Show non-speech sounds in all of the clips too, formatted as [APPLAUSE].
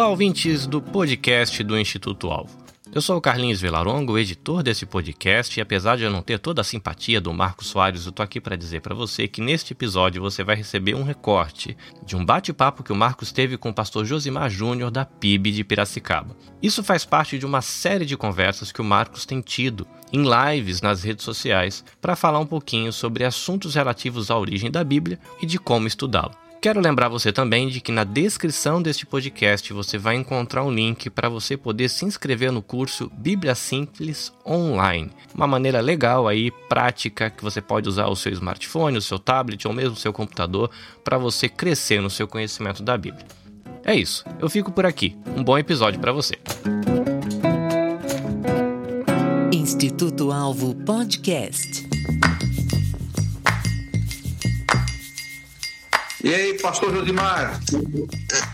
Olá, ouvintes do podcast do Instituto Alvo. Eu sou o Carlinhos Velarongo, editor desse podcast, e apesar de eu não ter toda a simpatia do Marcos Soares, eu tô aqui para dizer para você que neste episódio você vai receber um recorte de um bate-papo que o Marcos teve com o pastor Josimar Júnior da PIB de Piracicaba. Isso faz parte de uma série de conversas que o Marcos tem tido em lives nas redes sociais para falar um pouquinho sobre assuntos relativos à origem da Bíblia e de como estudá-lo. Quero lembrar você também de que na descrição deste podcast você vai encontrar um link para você poder se inscrever no curso Bíblia Simples Online. Uma maneira legal aí, prática, que você pode usar o seu smartphone, o seu tablet ou mesmo o seu computador para você crescer no seu conhecimento da Bíblia. É isso, eu fico por aqui. Um bom episódio para você. Instituto Alvo Podcast. E aí, pastor Josimar?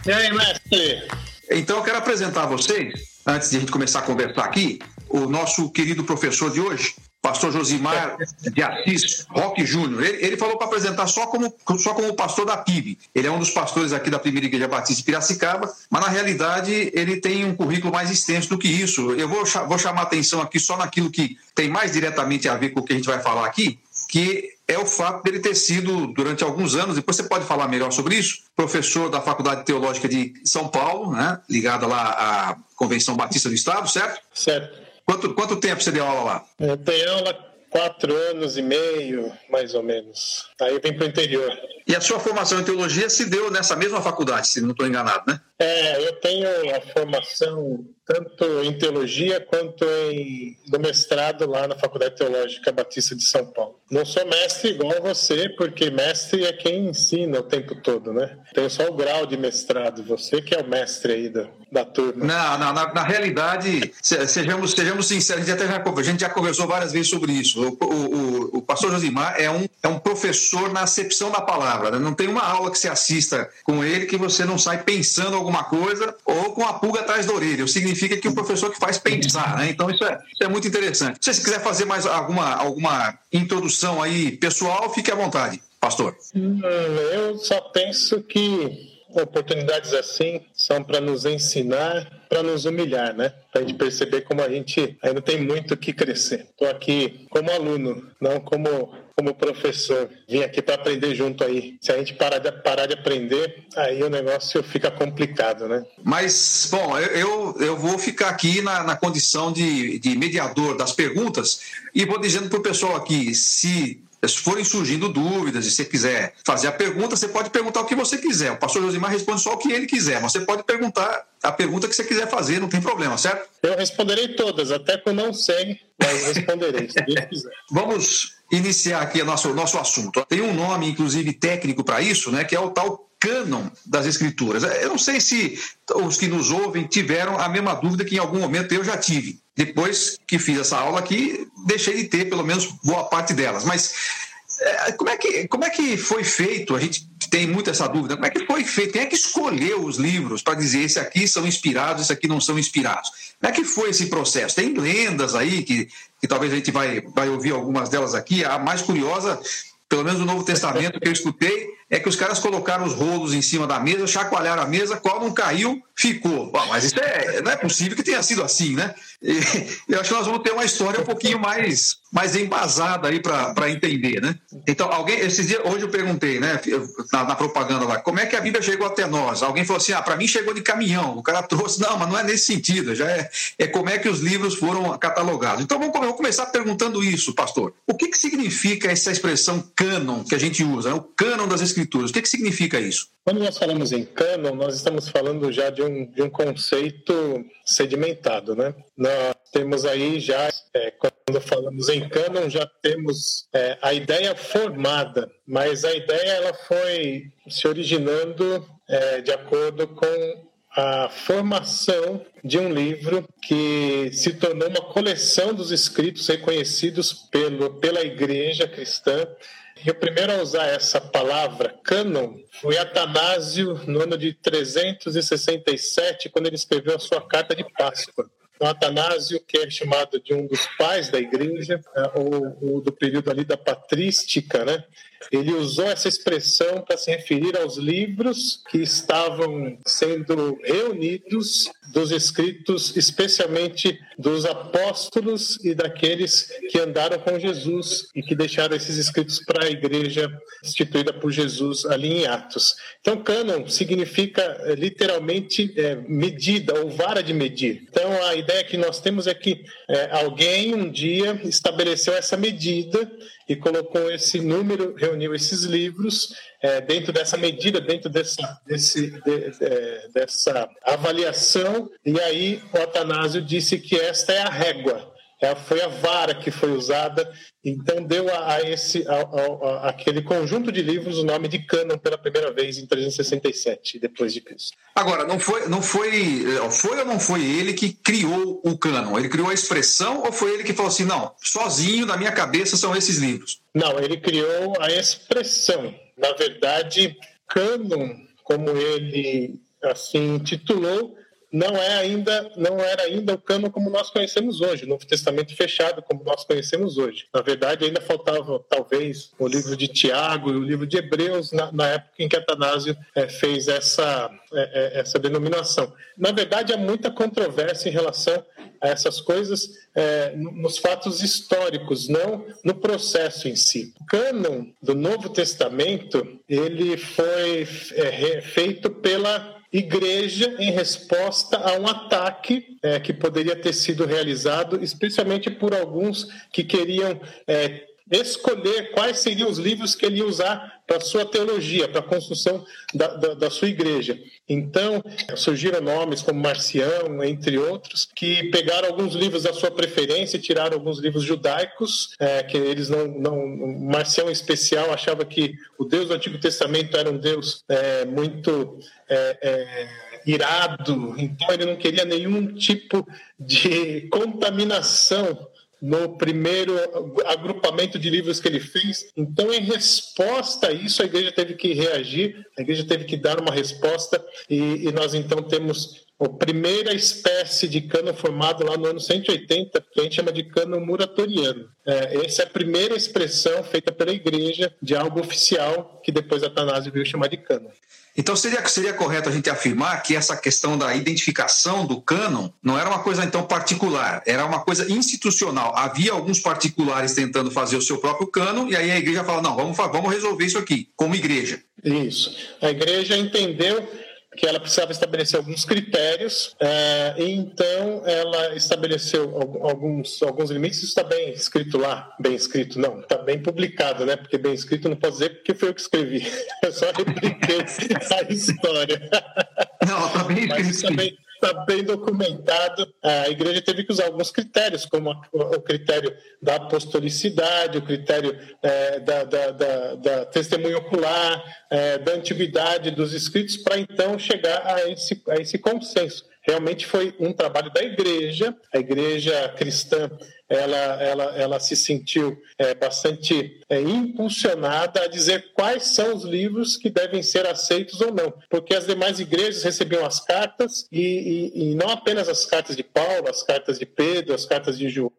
E aí, mestre? Então, eu quero apresentar a vocês, antes de a gente começar a conversar aqui, o nosso querido professor de hoje, pastor Josimar de Assis Roque Júnior. Ele, ele, falou para apresentar só como, só como pastor da PIB. Ele é um dos pastores aqui da Primeira Igreja Batista de Piracicaba, mas na realidade ele tem um currículo mais extenso do que isso. Eu vou, vou chamar atenção aqui só naquilo que tem mais diretamente a ver com o que a gente vai falar aqui, que é o fato dele ter sido, durante alguns anos, depois você pode falar melhor sobre isso, professor da Faculdade Teológica de São Paulo, né, ligada lá à Convenção Batista do Estado, certo? Certo. Quanto, quanto tempo você deu aula lá? Eu tenho aula quatro anos e meio, mais ou menos. Aí eu vim para o interior. E a sua formação em teologia se deu nessa mesma faculdade, se não estou enganado, né? É, eu tenho a formação tanto em teologia quanto em mestrado lá na Faculdade Teológica Batista de São Paulo. Não sou mestre igual você, porque mestre é quem ensina o tempo todo, né? Tenho só o grau de mestrado, você que é o mestre aí da, da turma. Não, não na, na, realidade, sejamos, sejamos sinceros, a gente, já, a gente já conversou várias vezes sobre isso. O, o, o, o pastor Josimar é um, é um professor na acepção da palavra, né? Não tem uma aula que você assista com ele que você não sai pensando alguma coisa ou com a pulga atrás da orelha. Significa que o professor que faz pensar, né? Então isso é, isso é muito interessante. Se você quiser fazer mais alguma, alguma introdução aí pessoal, fique à vontade, pastor. Hum, eu só penso que oportunidades assim são para nos ensinar, para nos humilhar, né? Para a gente perceber como a gente ainda tem muito que crescer. Estou aqui como aluno, não como como professor. Vim aqui para aprender junto aí. Se a gente parar de, parar de aprender, aí o negócio fica complicado, né? Mas, bom, eu, eu vou ficar aqui na, na condição de, de mediador das perguntas e vou dizendo para o pessoal aqui, se se forem surgindo dúvidas e você quiser fazer a pergunta, você pode perguntar o que você quiser. O pastor Josimar responde só o que ele quiser, mas você pode perguntar a pergunta que você quiser fazer, não tem problema, certo? Eu responderei todas, até que eu não sei, mas responderei, se Deus quiser. Vamos iniciar aqui o nosso, nosso assunto. Tem um nome, inclusive, técnico para isso, né, que é o tal cânon das escrituras. Eu não sei se os que nos ouvem tiveram a mesma dúvida que em algum momento eu já tive. Depois que fiz essa aula aqui, deixei de ter pelo menos boa parte delas. Mas é, como, é que, como é que foi feito? A gente tem muito essa dúvida. Como é que foi feito? Quem é que escolheu os livros para dizer esse aqui são inspirados, esse aqui não são inspirados? Como é que foi esse processo? Tem lendas aí que, que talvez a gente vai, vai ouvir algumas delas aqui. A mais curiosa pelo menos no Novo Testamento que eu escutei, é que os caras colocaram os rolos em cima da mesa, chacoalharam a mesa, qual não caiu, ficou. Bom, mas isso é, não é possível que tenha sido assim, né? E, [LAUGHS] eu acho que nós vamos ter uma história um pouquinho mais, mais embasada aí para entender, né? Então, alguém, esses dias, hoje eu perguntei, né, na, na, propaganda lá, como é que a Bíblia chegou até nós? Alguém falou assim, ah, para mim chegou de caminhão. O cara trouxe, não, mas não é nesse sentido, já é, é como é que os livros foram catalogados. Então, vamos, vamos começar perguntando isso, pastor. O que, que significa essa expressão cânon que a gente usa, né? o cânon das escrituras? O que, que significa isso? Quando nós falamos em cânon, nós estamos falando já de um, de um conceito sedimentado, né? Nós temos aí já, é, quando falamos em cânon, já temos é, a ideia formada, mas a ideia ela foi se originando é, de acordo com a formação de um livro que se tornou uma coleção dos escritos reconhecidos pelo, pela igreja cristã e o primeiro a usar essa palavra, cânon, foi Atanásio no ano de 367, quando ele escreveu a sua carta de Páscoa. Então, Atanásio, que é chamado de um dos pais da igreja, é, ou, ou do período ali da patrística, né? Ele usou essa expressão para se referir aos livros que estavam sendo reunidos dos escritos, especialmente dos apóstolos e daqueles que andaram com Jesus e que deixaram esses escritos para a igreja instituída por Jesus ali em Atos. Então, cânon significa eh, literalmente é, medida ou vara de medir. Então, a ideia que nós temos é que é, alguém um dia estabeleceu essa medida e colocou esse número, reuniu esses livros é, dentro dessa medida, dentro dessa, desse, de, de, dessa avaliação, e aí o Atanásio disse que esta é a régua. É, foi a vara que foi usada, então deu a, a esse a, a, aquele conjunto de livros o nome de cânon pela primeira vez em 367 depois de Cristo. Agora, não foi, não foi, foi ou não foi ele que criou o cânon? Ele criou a expressão ou foi ele que falou assim, não, sozinho na minha cabeça são esses livros? Não, ele criou a expressão. Na verdade, cânon, como ele assim titulou, não é ainda não era ainda o cano como nós conhecemos hoje, o Novo Testamento fechado como nós conhecemos hoje. Na verdade, ainda faltava talvez o livro de Tiago e o livro de Hebreus na, na época em que Atanásio é, fez essa é, é essa denominação. Na verdade, há muita controvérsia em relação a essas coisas é, nos fatos históricos, não no processo em si. O cânon do Novo Testamento ele foi é, feito pela igreja em resposta a um ataque é, que poderia ter sido realizado, especialmente por alguns que queriam é, escolher quais seriam os livros que ele ia usar para sua teologia, para a construção da, da, da, sua igreja. Então, surgiram nomes como Marcião, entre outros, que pegaram alguns livros da sua preferência tiraram alguns livros judaicos, é, que eles não, não... Marcião, em especial, achava que o Deus do Antigo Testamento era um Deus é, muito... É, é irado, então ele não queria nenhum tipo de contaminação no primeiro agrupamento de livros que ele fez. Então, em resposta a isso, a igreja teve que reagir, a igreja teve que dar uma resposta, e, e nós então temos a primeira espécie de cano formado lá no ano 180, que a gente chama de cano muratoriano. É, essa é a primeira expressão feita pela igreja de algo oficial que depois Atanásio veio chamar de cano. Então seria, seria correto a gente afirmar que essa questão da identificação do cânon não era uma coisa então particular, era uma coisa institucional. Havia alguns particulares tentando fazer o seu próprio cânon e aí a igreja fala, não, vamos, vamos resolver isso aqui, como igreja. Isso. A igreja entendeu que ela precisava estabelecer alguns critérios, é, e então ela estabeleceu alguns, alguns limites. Isso está bem escrito lá, bem escrito, não, está bem publicado, né? Porque bem escrito não posso dizer porque foi eu que escrevi, [LAUGHS] eu só repliquei [LAUGHS] a história. Não, está bem escrito está bem documentado. A igreja teve que usar alguns critérios, como o critério da apostolicidade, o critério é, da, da, da, da, testemunho ocular, é, da antiguidade dos escritos, para então chegar a esse, a esse consenso. Realmente foi um trabalho da igreja, a igreja cristã ela, ela, ela se sentiu é, bastante é, impulsionada a dizer quais são os livros que devem ser aceitos ou não, porque as demais igrejas recebiam as cartas e, e, e não apenas as cartas de Paulo, as cartas de Pedro, as cartas de João,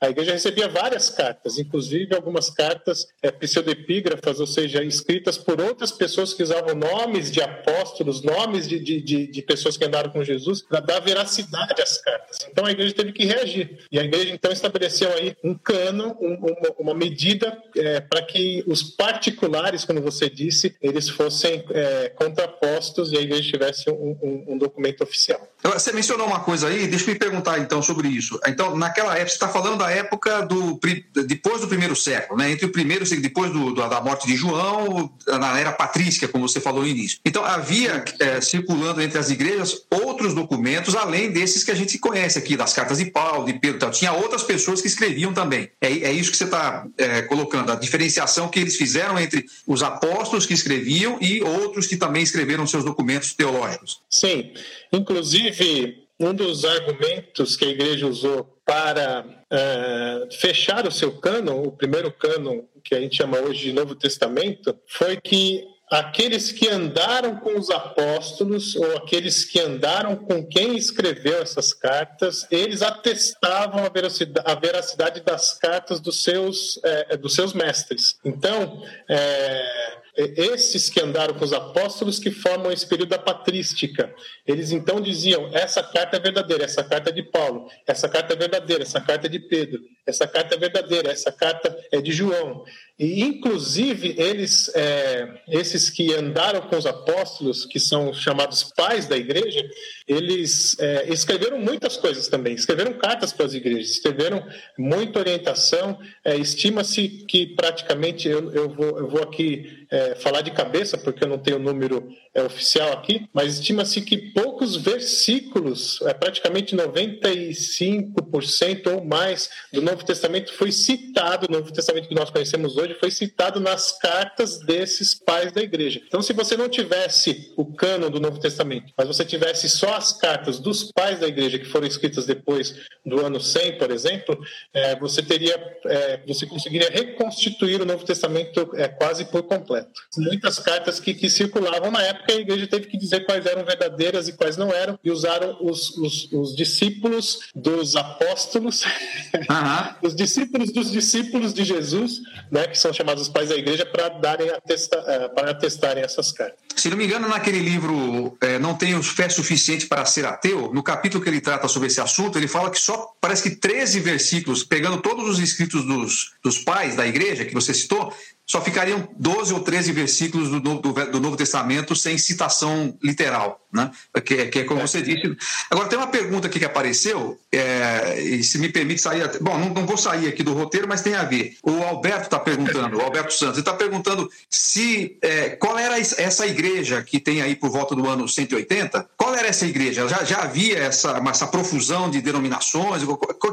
a igreja recebia várias cartas, inclusive algumas cartas é, pseudepígrafas, ou seja, escritas por outras pessoas que usavam nomes de apóstolos, nomes de, de, de, de pessoas que andaram com Jesus, para dar veracidade às cartas. Então a igreja teve que reagir. E a igreja então estabeleceu aí um cano, um, uma, uma, medida é, para que os particulares, como você disse, eles fossem é, contrapostos e a igreja tivesse um, um, um documento oficial. Você mencionou uma coisa aí, deixa eu me perguntar então sobre isso. Então, naquela época, você está falando da época do depois do primeiro século, né? Entre o primeiro e depois do, da morte de João, na era patrícia, como você falou no início. Então, havia é, circulando entre as igrejas outros documentos, além desses que a gente conhece aqui, das cartas de Paulo, de Pedro, tal. tinha outras pessoas que escreviam também. É, é isso que você está é, colocando, a diferenciação que eles fizeram entre os apóstolos que escreviam e outros que também escreveram seus documentos teológicos. Sim, inclusive um dos argumentos que a igreja usou para uh, fechar o seu cânon, o primeiro cânon que a gente chama hoje de Novo Testamento, foi que aqueles que andaram com os apóstolos ou aqueles que andaram com quem escreveu essas cartas, eles atestavam a veracidade, a veracidade das cartas dos seus, é, dos seus mestres. Então, é, esses que andaram com os apóstolos que formam esse período da patrística. Eles então diziam: essa carta é verdadeira, essa carta é de Paulo, essa carta é verdadeira, essa carta é de Pedro, essa carta é verdadeira, essa carta é de João. E, inclusive, eles, é, esses que andaram com os apóstolos, que são chamados pais da igreja, eles é, escreveram muitas coisas também. Escreveram cartas para as igrejas, escreveram muita orientação. É, Estima-se que praticamente, eu, eu, vou, eu vou aqui é, falar de cabeça, porque eu não tenho o número é, oficial aqui, mas estima-se que poucos versículos, é, praticamente 95% ou mais do Novo Testamento foi citado, o Novo Testamento que nós conhecemos hoje, foi citado nas cartas desses pais da igreja. Então, se você não tivesse o cânon do Novo Testamento, mas você tivesse só as cartas dos pais da igreja que foram escritas depois do ano 100, por exemplo, é, você teria, é, você conseguiria reconstituir o Novo Testamento é, quase por completo. Muitas cartas que, que circulavam na época, a igreja teve que dizer quais eram verdadeiras e quais não eram, e usaram os, os, os discípulos dos apóstolos, uhum. [LAUGHS] os discípulos dos discípulos de Jesus, né, que são chamados pais da igreja, para darem atesta, é, para atestarem essas cartas. Se não me engano, naquele livro é, Não Tenho Fé Suficiente para Ser Ateu, no capítulo que ele trata sobre esse assunto, ele fala que só parece que 13 versículos, pegando todos os escritos dos, dos pais da igreja que você citou, só ficariam 12 ou 13 versículos do Novo, do, do Novo Testamento sem citação literal, né? que, que é como você disse. Agora, tem uma pergunta aqui que apareceu, é, e se me permite sair. Bom, não, não, vou sair aqui do roteiro, mas tem a ver. O Alberto está perguntando, [LAUGHS] o Alberto Santos, ele está perguntando se é, qual era essa igreja que tem aí por volta do ano 180? Qual era essa igreja? Já, já havia essa, essa profusão de denominações?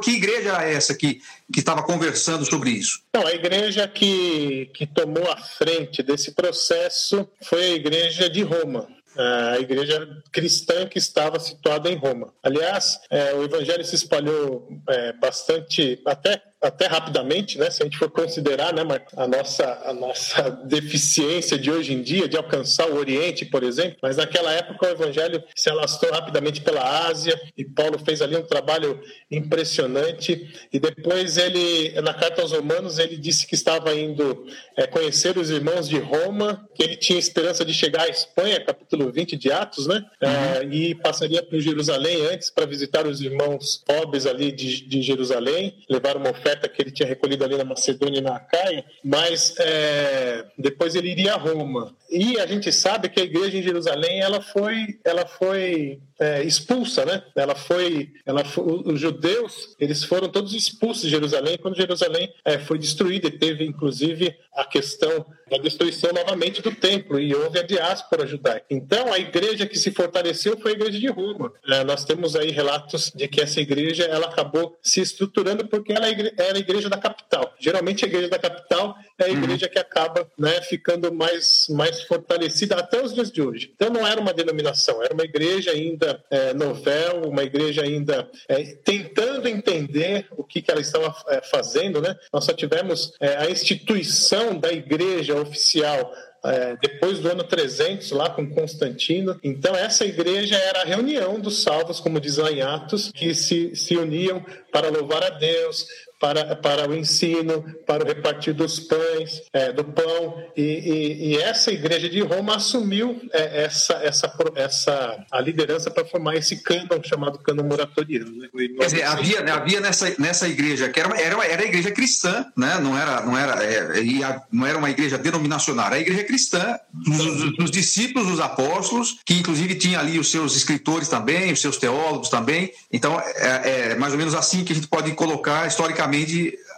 Que igreja era essa que estava conversando sobre isso? Não, a igreja que, que tomou a frente desse processo foi a igreja de Roma a igreja cristã que estava situada em Roma. Aliás, é, o evangelho se espalhou é, bastante, até até rapidamente, né, se a gente for considerar né, a, nossa, a nossa [LAUGHS] deficiência de hoje em dia de alcançar o Oriente, por exemplo, mas naquela época o Evangelho se alastrou rapidamente pela Ásia e Paulo fez ali um trabalho impressionante. E depois ele, na carta aos Romanos, ele disse que estava indo é, conhecer os irmãos de Roma, que ele tinha esperança de chegar à Espanha, capítulo 20 de Atos, né, é, uhum. e passaria por Jerusalém antes para visitar os irmãos pobres ali de, de Jerusalém, levar uma oferta oferta que ele tinha recolhido ali na Macedônia e na Acaia, mas é, depois ele iria a Roma. E a gente sabe que a igreja em Jerusalém ela foi, ela foi é, expulsa, né? Ela foi, ela foi, os judeus eles foram todos expulsos de Jerusalém quando Jerusalém é, foi destruída e teve inclusive a questão da destruição novamente do templo e houve a diáspora judaica. Então a igreja que se fortaleceu foi a igreja de Roma. É, nós temos aí relatos de que essa igreja ela acabou se estruturando porque ela é era a igreja da capital. Geralmente a igreja da capital é a uhum. igreja que acaba né, ficando mais mais fortalecida até os dias de hoje. Então não era uma denominação, era uma igreja ainda é, novel, uma igreja ainda é, tentando entender o que, que ela estava é, fazendo. Né? Nós só tivemos é, a instituição da igreja oficial é, depois do ano 300, lá com Constantino. Então, essa igreja era a reunião dos salvos, como diz lá em Atos, que se, se uniam para louvar a Deus, para, para o ensino, para o repartir dos pães, é, do pão. E, e, e, essa igreja de Roma assumiu é, essa, essa, essa a liderança para formar esse cânon chamado cânon moratoriano. Né? Quer dizer, havia, né, havia nessa, nessa igreja, que era, era, era a igreja cristã, né? não, era, não, era, é, não era uma igreja denominacional, era a igreja cristã, dos, dos discípulos dos apóstolos, que inclusive tinha ali os seus escritores também, os seus teólogos também. Então, é, é mais ou menos assim que a gente pode colocar historicamente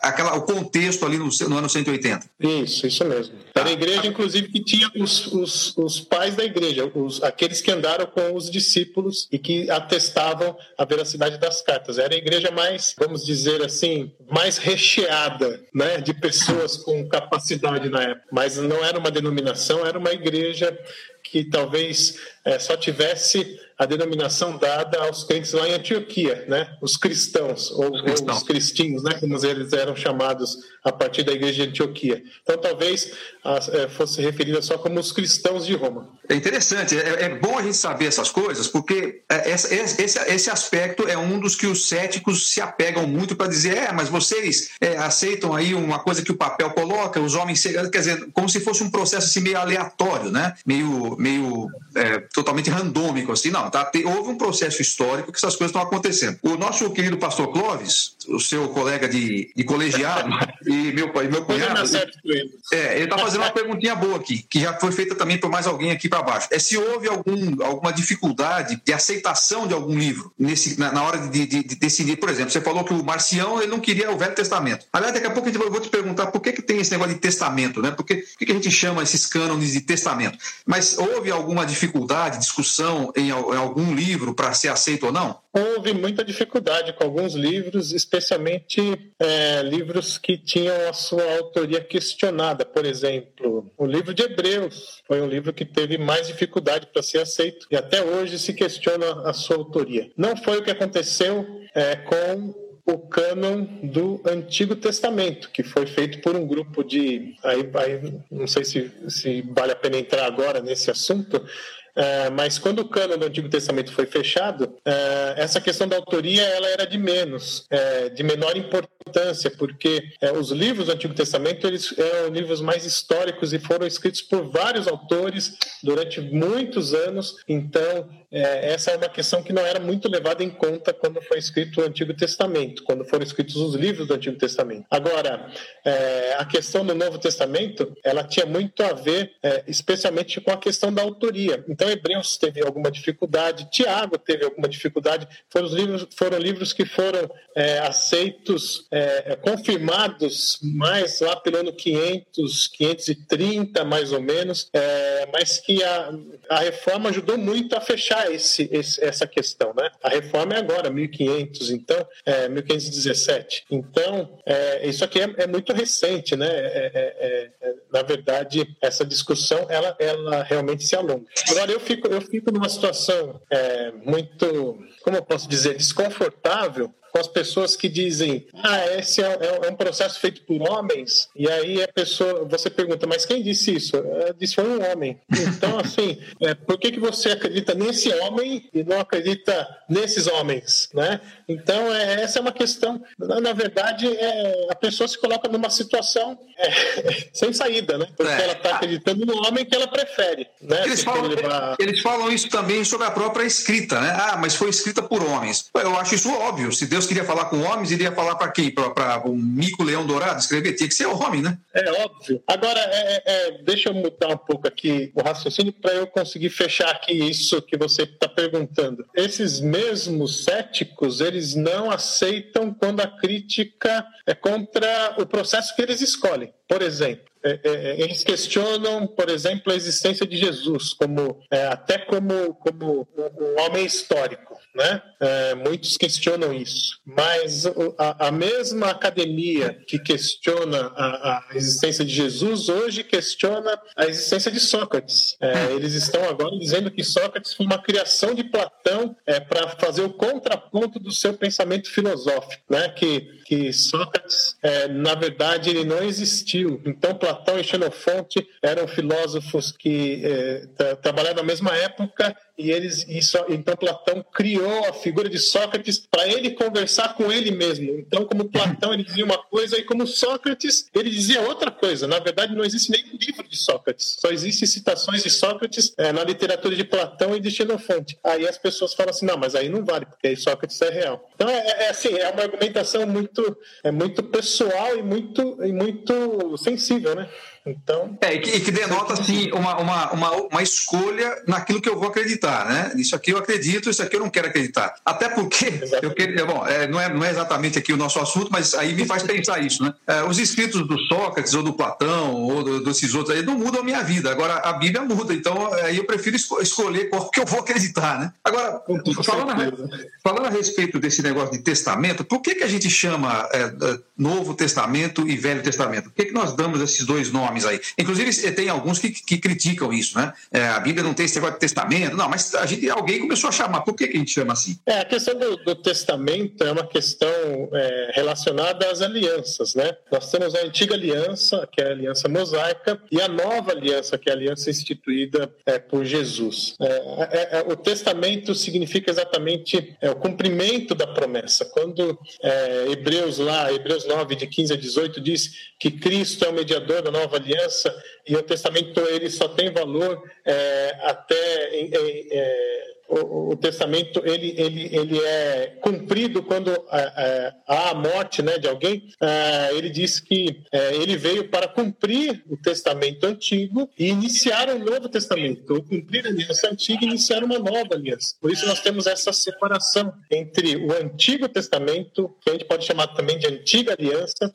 aquela, o contexto ali no, no ano 180. Isso, isso mesmo. Era a igreja, inclusive, que tinha os, os, os pais da igreja, os, aqueles que andaram com os discípulos e que atestavam a veracidade das cartas. Era a igreja mais, vamos dizer assim, mais recheada né, de pessoas com capacidade na época. Mas não era uma denominação, era uma igreja que talvez é, só tivesse a denominação dada aos crentes lá em Antioquia, né? Os cristãos, ou, ou os cristinhos, né? Como eles eram chamados a partir da igreja de Antioquia. Então, talvez é, fosse referida só como os cristãos de Roma. É interessante, é, é bom a gente saber essas coisas, porque esse, esse, esse, aspecto é um dos que os céticos se apegam muito para dizer, é, mas vocês é, aceitam aí uma coisa que o papel coloca, os homens, quer dizer, como se fosse um processo assim, meio aleatório, né? Meio, meio é, totalmente randômico, assim, não, tá? Houve um processo histórico que essas coisas estão acontecendo. O nosso querido pastor Clóvis, o seu colega de, de colegiado, [LAUGHS] e meu, meu cunhado. É, ele está fazendo uma [LAUGHS] perguntinha boa aqui, que já foi feita também por mais alguém aqui para baixo. É se houve algum, alguma dificuldade de aceitação de algum livro nesse, na, na hora de, de, de, decidir. Por exemplo, você falou que o Marcião ele não queria o Velho Testamento. Aliás, daqui a pouco eu vou te perguntar por que, que tem esse negócio de testamento, né? Por que, por que a gente chama esses cânones de testamento? Mas houve alguma dificuldade, discussão em, algum livro para ser aceito ou não? Houve muita dificuldade com alguns livros, especialmente é, livros que tinham a sua autoria questionada. Por exemplo, o livro de Hebreus foi um livro que teve mais dificuldade para ser aceito e até hoje se questiona a sua autoria. Não foi o que aconteceu é, com o cânon do Antigo Testamento, que foi feito por um grupo de. Aí, aí não sei se, se vale a pena entrar agora nesse assunto, é, mas quando o cano do Antigo Testamento foi fechado, é, essa questão da autoria ela era de menos, é, de menor importância, porque os livros do Antigo Testamento eles eram livros mais históricos e foram escritos por vários autores durante muitos anos. Então é, essa é uma questão que não era muito levada em conta quando foi escrito o Antigo Testamento, quando foram escritos os livros do Antigo Testamento. Agora, é, a questão do Novo Testamento, ela tinha muito a ver, é, especialmente com a questão da autoria. Então, Hebreus teve alguma dificuldade, Tiago teve alguma dificuldade. Foram livros, foram livros que foram é, aceitos, é, confirmados mais lá pelo ano 500, 530 mais ou menos, é, mas que a, a reforma ajudou muito a fechar esse, esse, essa questão, né? A reforma é agora, 1500, então, é, 1517. Então, é, isso aqui é, é, muito recente, né? É, é, é, na verdade, essa discussão, ela, ela realmente se alonga. Agora, eu fico, eu fico numa situação muito, como eu posso dizer, desconfortável com as pessoas que dizem, ah, esse é, é, é, um processo feito por homens, e aí a pessoa, você pergunta, mas quem disse isso? É, disse foi um homem. Então, assim, é, por que, que você acredita nesse homem e não acredita nesses homens, né? Então, é, essa é uma questão, na, na verdade, é, a pessoa se coloca numa situação é, [LAUGHS] sem saída, né? Porque ela está acreditando no homem que ela prefere, né? Eles falam, levar... eles falam isso também sobre a própria escrita, né? Ah, mas foi escrita por homens. Eu acho isso óbvio. Se Deus Deus queria falar com homens, iria falar para quem? Para um mico leão dourado escrever? Tinha que ser homem, né? É óbvio. Agora, é, é, é deixa eu mudar um pouco aqui o raciocínio para eu conseguir fechar aqui isso que você está perguntando. Esses mesmos céticos, eles não aceitam quando a crítica é contra o processo que eles escolhem. Por exemplo, é, é, eles questionam, por exemplo, a existência de Jesus como até como como um homem histórico, né? É, muitos questionam isso, mas a, a mesma academia que questiona a, a, existência de Jesus hoje questiona a existência de Sócrates. É, eles estão agora dizendo que Sócrates foi uma criação de Platão para fazer o contraponto do seu pensamento filosófico, né? Que que Sócrates, na verdade, ele não existiu. Então Platão e Xenofonte eram filósofos que eh, trabalharam na mesma época e eles isso, então Platão criou a figura de Sócrates para ele conversar com ele mesmo. Então, como Platão ele dizia uma coisa e como Sócrates ele dizia outra coisa. Na verdade, não existe nenhum livro de Sócrates. Só existem citações de Sócrates é, na literatura de Platão e de Xenofonte. Aí as pessoas falam assim, não, mas aí não vale porque aí Sócrates é real. Então é, é assim, é uma argumentação muito é muito pessoal e muito e muito sensível, né? Então. É, e que, e que denota, assim, uma, uma, uma, uma, escolha naquilo que eu vou acreditar, né? Isso aqui eu acredito, isso aqui eu não quero acreditar. Até porque, [LAUGHS] eu quero, bom, é, não, é, não é exatamente aqui o nosso assunto, mas aí me faz pensar isso, né? É, os escritos do Sócrates ou do Platão ou do, desses outros aí não mudam a minha vida. Agora, a Bíblia muda, então aí eu prefiro esco escolher qual que eu vou acreditar, né? Agora, falando a, falando a respeito desse negócio de testamento, por que, que a gente chama é, Novo Testamento e Velho Testamento? Por que, que nós damos esses dois nomes? Nomes aí. Inclusive, tem alguns que, que criticam isso, né? É, a Bíblia não tem esse negócio de testamento. Não, mas a gente, alguém começou a chamar. Por que, que a gente chama assim? É, a questão do, do testamento é uma questão é, relacionada às alianças, né? Nós temos a antiga aliança, que é a aliança mosaica, e a nova aliança, que é a aliança instituída é, por Jesus. É, é, é, o testamento significa exatamente o cumprimento da promessa. Quando Hebreus lá, Hebreus 9, de 15 a 18, diz que Cristo é o mediador da nova aliança e o testamento ele só tem valor até em, em, o, testamento ele, ele, ele é cumprido quando é, é, há a morte né, de alguém. É, ele diz que ele veio para cumprir o testamento antigo e iniciar um novo testamento, ou cumprir a aliança antiga e iniciar uma nova aliança. Por isso nós temos essa separação entre o Antigo Testamento, que a gente pode chamar também de Antiga Aliança,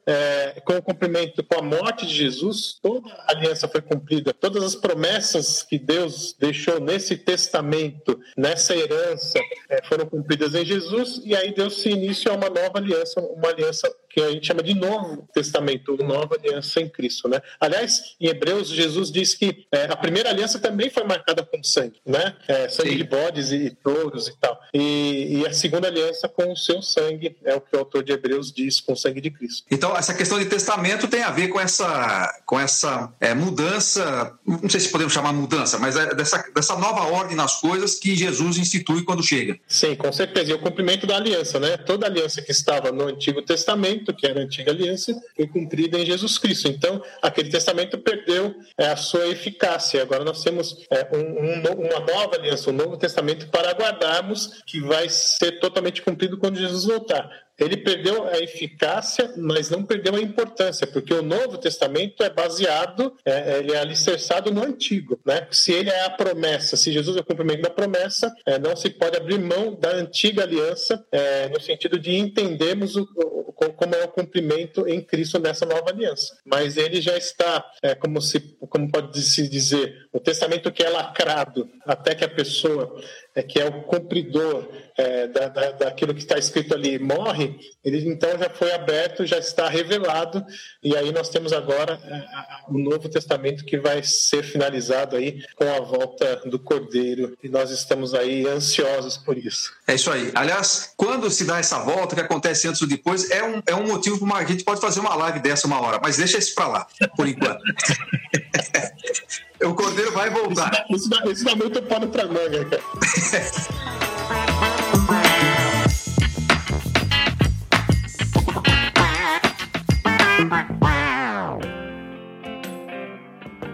com o cumprimento com a morte de Jesus, toda a aliança foi cumprida, todas as promessas que Deus deixou nesse testamento nessa herança é, foram cumpridas em Jesus e aí deu-se início a uma nova aliança, uma aliança que a gente chama de Novo Testamento, Nova Aliança em Cristo, né? Aliás, em Hebreus, Jesus diz que é, a primeira aliança também foi marcada com sangue, né? É, sangue Sim. de bodes e, touros e tal. E, e, a segunda aliança com o seu sangue, é o que o autor de Hebreus diz, com o sangue de Cristo. Então, essa questão de testamento tem a ver com essa, com essa é, mudança, não sei se podemos chamar mudança, mas é dessa, dessa nova ordem nas coisas que Jesus institui quando chega. Sim, com certeza. E o cumprimento da aliança, né? Toda aliança que estava no Antigo Testamento que era a antiga aliança, foi cumprida em Jesus Cristo. Então, aquele testamento perdeu é, a sua eficácia. Agora nós temos é, um, um, uma nova aliança, um novo testamento para aguardarmos que vai ser totalmente cumprido quando Jesus voltar ele perdeu a eficácia, mas não perdeu a importância, porque o Novo Testamento é baseado, é, ele é alicerçado no Antigo. Né? Se ele é a promessa, se Jesus é o cumprimento da promessa, é, não se pode abrir mão da antiga aliança, é, no sentido de entendermos o, o, como é o cumprimento em Cristo nessa nova aliança. Mas ele já está, é, como, se, como pode se dizer, o testamento que é lacrado até que a pessoa é, que é o cumpridor é, da, da, daquilo que está escrito ali morre, ele então já foi aberto, já está revelado, e aí nós temos agora é, o Novo Testamento que vai ser finalizado aí com a volta do Cordeiro, e nós estamos aí ansiosos por isso. É isso aí. Aliás, quando se dá essa volta, que acontece antes ou depois, é um, é um motivo para uma, a gente pode fazer uma live dessa uma hora, mas deixa isso para lá, por enquanto. [LAUGHS] o Cordeiro vai voltar. Isso dá, isso dá, muito pano para manga, cara.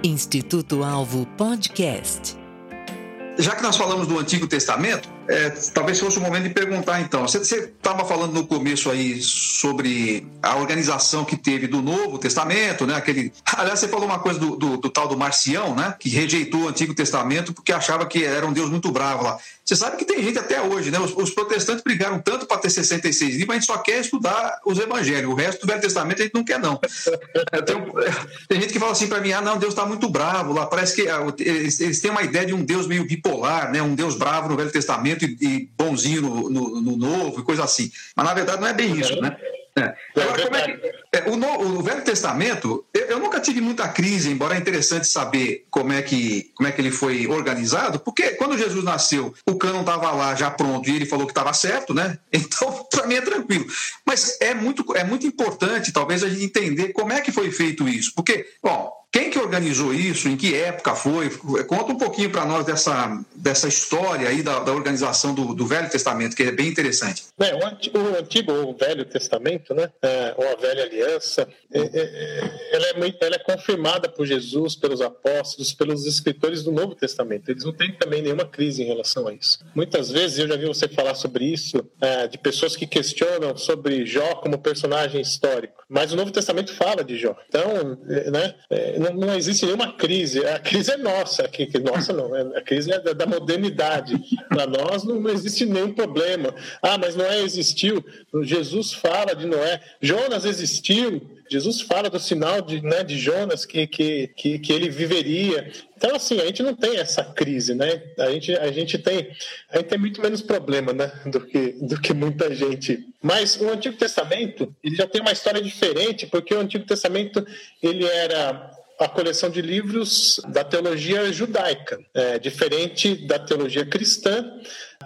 Instituto Alvo Podcast. Já que nós falamos do Antigo Testamento, é, talvez fosse o momento de perguntar então. Você estava falando no começo aí sobre a organização que teve do Novo Testamento, né? Aquele, aliás, você falou uma coisa do, do, do tal do Marcião, né? Que rejeitou o Antigo Testamento porque achava que era um Deus muito bravo lá. Você sabe que tem gente até hoje, né? Os, os protestantes brigaram tanto para ter 66 livros, a gente só quer estudar os evangelhos. O resto do Velho Testamento a gente não quer, não. Tem, [LAUGHS] tem gente que fala assim para mim: ah, não, Deus está muito bravo lá. Parece que ah, eles, eles têm uma ideia de um Deus meio bipolar, né? Um Deus bravo no Velho Testamento e, e bonzinho no, no, no Novo e coisa assim. Mas na verdade não é bem isso, né? É. Agora, como é que, é, o, no, o, Velho Testamento, eu, eu, nunca tive muita crise, embora é interessante saber como é, que, como é que ele foi organizado, porque quando Jesus nasceu, o cânon estava lá já pronto e ele falou que estava certo, né? [LAUGHS] Então, para mim é tranquilo. Mas é muito, é muito importante, talvez, a gente entender como é que foi feito isso. Porque, bom, quem que organizou isso? Em que época foi? Conta um pouquinho para nós dessa, dessa história aí da, da organização do, do, Velho Testamento, que é bem interessante. O, antigo, o antigo o Velho Testamento, né? É, ou a Velha Aliança, é, é, é ela, é ela é confirmada por Jesus, pelos apóstolos, pelos escritores do Novo Testamento. Eles não têm também nenhuma crise em relação a isso. Muitas vezes eu já vi você falar sobre isso, de pessoas que questionam sobre Jó como personagem histórico. Mas o Novo Testamento fala de Jó. Então, né? Não, não existe nenhuma crise. A crise é nossa, que, que nossa não, é, a crise é da, da modernidade. Para nós não, não, existe nenhum problema. Ah, mas Noé existiu. Jesus fala de Noé. Jonas existiu. Jesus fala do sinal de, né, de Jonas que, que, que, que ele viveria. Então, assim, a gente não tem essa crise, né? A gente, a gente, tem, a gente tem muito menos problema, né? Do que, do que muita gente. Mas o Antigo Testamento, ele já tem uma história diferente, porque o Antigo Testamento, ele era a coleção de livros da teologia judaica, é, diferente da teologia cristã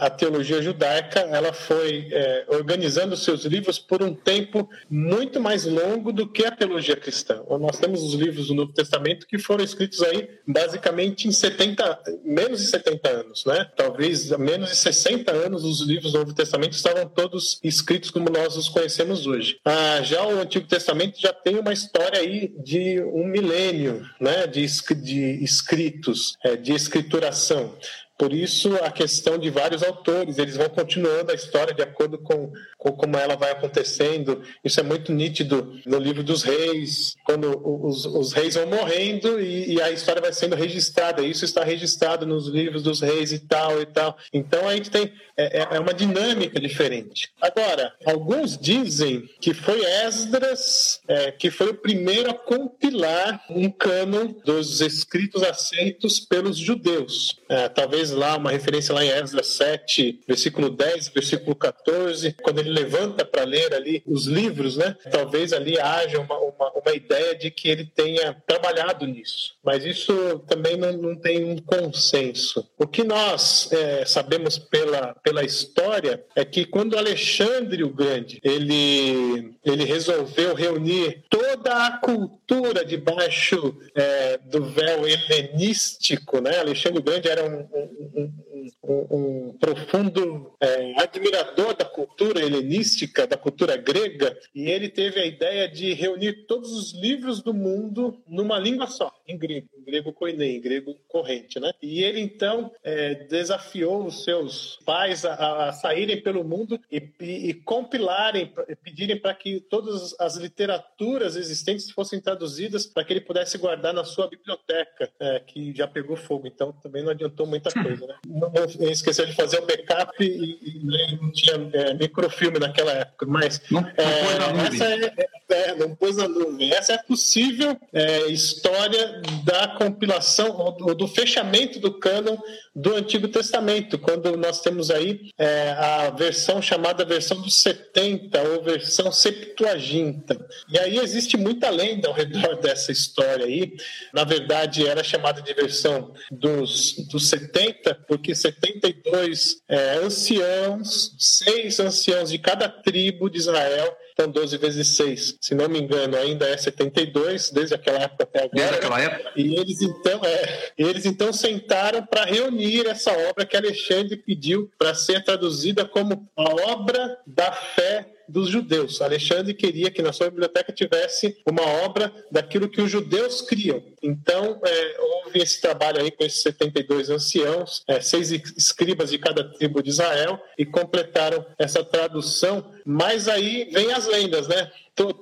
a teologia judaica ela foi é, organizando seus livros por um tempo muito mais longo do que a teologia cristã. Nós temos os livros do Novo Testamento que foram escritos aí basicamente em 70, menos de 70 anos, né? Talvez menos de 60 anos os livros do Novo Testamento estavam todos escritos como nós os conhecemos hoje. Ah, já o Antigo Testamento já tem uma história aí de um milênio, né? De, de escritos, é, de escrituração. Por isso, a questão de vários autores, eles vão continuando a história de acordo com, com como ela vai acontecendo. Isso é muito nítido no livro dos reis, quando os, os reis vão morrendo e, e, a história vai sendo registrada. Isso está registrado nos livros dos reis e tal e tal. Então, a gente tem é, é, é uma dinâmica diferente. Agora, alguns dizem que foi Esdras é, que foi o primeiro a compilar um cânon dos escritos aceitos pelos judeus. É, talvez lá uma referência lá em Esdras 7, versículo 10, versículo 14, quando ele levanta para ler ali os livros, né? Talvez ali haja uma, uma, uma, ideia de que ele tenha trabalhado nisso. Mas isso também não, não tem um consenso. O que nós é, sabemos pela, pela história é que quando Alexandre o Grande ele, ele resolveu reunir toda a cultura debaixo é, do véu helenístico, né? Alexandre o Grande era um um, um, profundo é, admirador da cultura helenística, da cultura grega, e ele teve a ideia de reunir todos os livros do mundo numa língua só, em grego, grego koiné, em grego corrente, né? E ele então é, desafiou os seus pais a, a saírem pelo mundo e, e, e compilarem, pedirem para que todas as literaturas existentes fossem traduzidas para que ele pudesse guardar na sua biblioteca, é, que já pegou fogo. Então também não adiantou muita coisa, né? [LAUGHS] Não, não esqueceu de fazer o backup e, e não tinha é, microfilme naquela época, mas não, não é, essa é, é, não pôs na nuvem. Essa é a possível é, história da compilação ou do fechamento do cânon do Antigo Testamento, quando nós temos aí é, a versão chamada versão dos 70 ou versão Septuaginta. E aí existe muita lenda ao redor [LAUGHS] dessa história aí. Na verdade, era chamada de versão dos, dos 70, porque 72 é, anciãos, seis anciãos de cada tribo de Israel, então 12 vezes 6, se não me engano, ainda é 72, desde aquela época até agora. Desde aquela época. E eles então, é, eles então sentaram para reunir essa obra que Alexandre pediu para ser traduzida como a obra da fé dos judeus. Alexandre queria que na sua biblioteca tivesse uma obra daquilo que os judeus criam. Então, é, houve esse trabalho aí com esses 72 anciãos, é, seis escribas de cada tribo de Israel, e completaram essa tradução. Mas aí vem as lendas, né?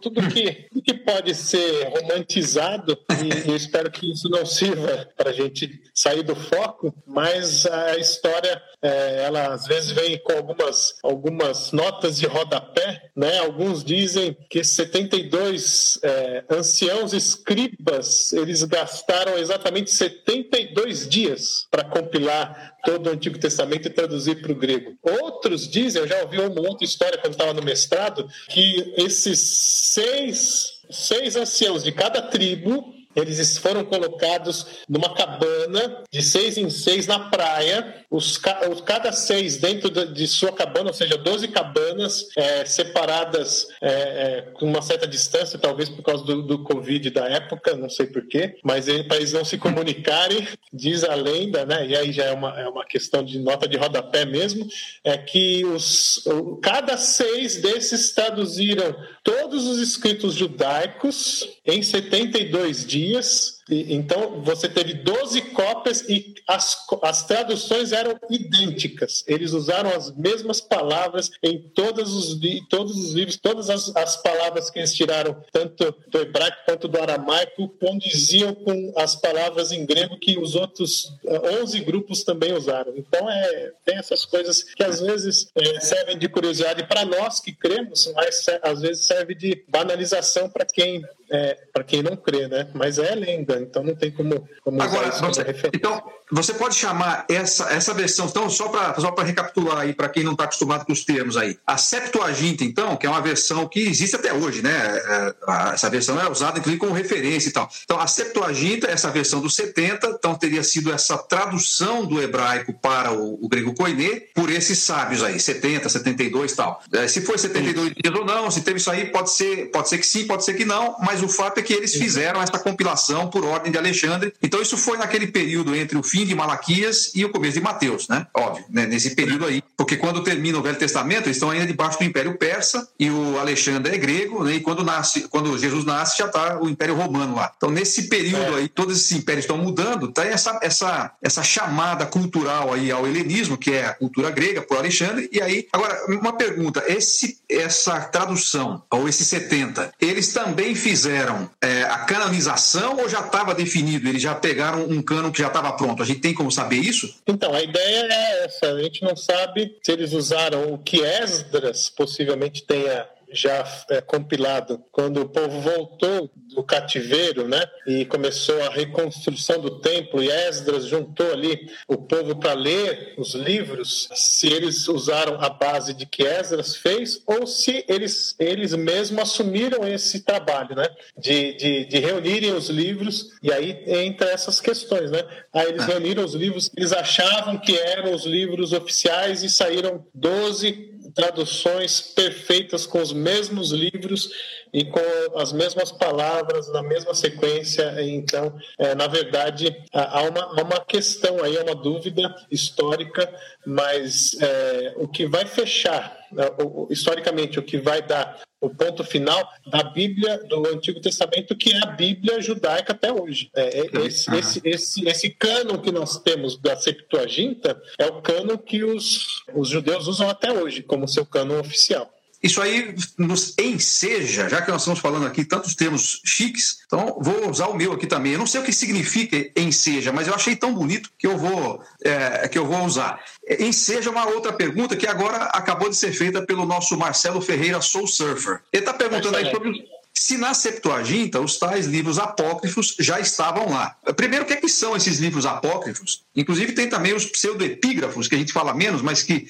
tudo que, [LAUGHS] que pode ser romantizado, e, eu espero que isso não sirva para a gente sair do foco, mas a história, é, ela às vezes vem com algumas, algumas notas de rodapé, né? Alguns dizem que 72 é, anciãos escribas, eles gastaram exatamente 72 dias para compilar todo o Antigo Testamento e traduzir para o grego. Outros dizem, eu já ouvi uma outra história quando estava no mestrado, que esses seis, seis anciãos de cada tribo eles foram colocados numa cabana de seis em seis na praia, os, cada seis dentro de, de, sua cabana, ou seja, 12 cabanas é, separadas é, é, com uma certa distância, talvez por causa do, do Covid da época, não sei porquê, mas para eles não se comunicarem, [LAUGHS] diz a lenda, né? E aí já é uma, é uma questão de nota de rodapé mesmo, é que os, cada seis desses traduziram todos os escritos judaicos em 72 dias então, você teve 12 cópias e as, as traduções eram idênticas. Eles usaram as mesmas palavras em todos os, todos os livros, todas as, as palavras que eles tiraram, tanto do hebraico quanto do aramaico, condiziam com as palavras em grego que os outros 11 eh, grupos também usaram. Então, é, tem essas coisas que às vezes é, servem de curiosidade para nós que cremos, mas às vezes serve de banalização para quem, é, para quem não crê, né? Mas é lenda né? Então não tem como, como Agora, você, então, você pode chamar essa, essa versão, então, só para só recapitular aí, para quem não está acostumado com os termos aí. A Septuaginta, então, que é uma versão que existe até hoje, né? É, essa versão é usada, inclusive, como referência e tal. Então, a Septuaginta, essa versão dos 70, então teria sido essa tradução do hebraico para o, o grego koiné por esses sábios aí, 70, 72 e tal. É, se foi 72 dias ou não, se teve isso aí, pode ser, pode ser que sim, pode ser que não, mas o fato é que eles fizeram essa compilação por ordem de Alexandre. Então, isso foi naquele período entre o fim de Malaquias e o começo de Mateus, né? Óbvio, né? nesse período aí. Porque quando termina o Velho Testamento, eles estão ainda debaixo do Império Persa e o Alexandre é grego, né? E quando, nasce, quando Jesus nasce, já está o Império Romano lá. Então, nesse período é. aí, todos esses impérios estão mudando, tem essa, essa, essa chamada cultural aí ao helenismo, que é a cultura grega, por Alexandre. E aí, agora, uma pergunta: esse, essa tradução, ou esses 70, eles também fizeram é, a canonização ou já estava definido? Eles já pegaram um cano que já estava pronto? A gente tem como saber isso? Então, a ideia é essa. A gente não sabe se eles usaram o que Esdras possivelmente tenha já é, compilado, quando o povo voltou do cativeiro, né, e começou a reconstrução do templo, e Esdras juntou ali o povo para ler os livros, se eles usaram a base de que Esdras fez, ou se eles, eles mesmos assumiram esse trabalho, né, de, de, de reunirem os livros, e aí entra essas questões, né, aí eles reuniram os livros, eles achavam que eram os livros oficiais e saíram 12 traduções perfeitas com os mesmos livros e com as mesmas palavras, na mesma sequência. Então, é, na verdade, há uma, uma questão aí, há uma dúvida histórica, mas é, o que vai fechar, né, historicamente, o que vai dar o ponto final da Bíblia do Antigo Testamento, que é a Bíblia judaica até hoje. É, é esse, esse, esse, esse cânon que nós temos da Septuaginta é o cânon que os, os judeus usam até hoje como seu cânon oficial. Isso aí nos enseja, já que nós estamos falando aqui tantos termos chiques, então vou usar o meu aqui também. Eu não sei o que significa enseja, mas eu achei tão bonito que eu vou, é, que eu vou usar. Enseja uma outra pergunta que agora acabou de ser feita pelo nosso Marcelo Ferreira Soul Surfer. Ele está perguntando aí sobre se na Septuaginta os tais livros apócrifos já estavam lá. Primeiro, o que, é que são esses livros apócrifos? Inclusive, tem também os pseudoepígrafos, que a gente fala menos, mas que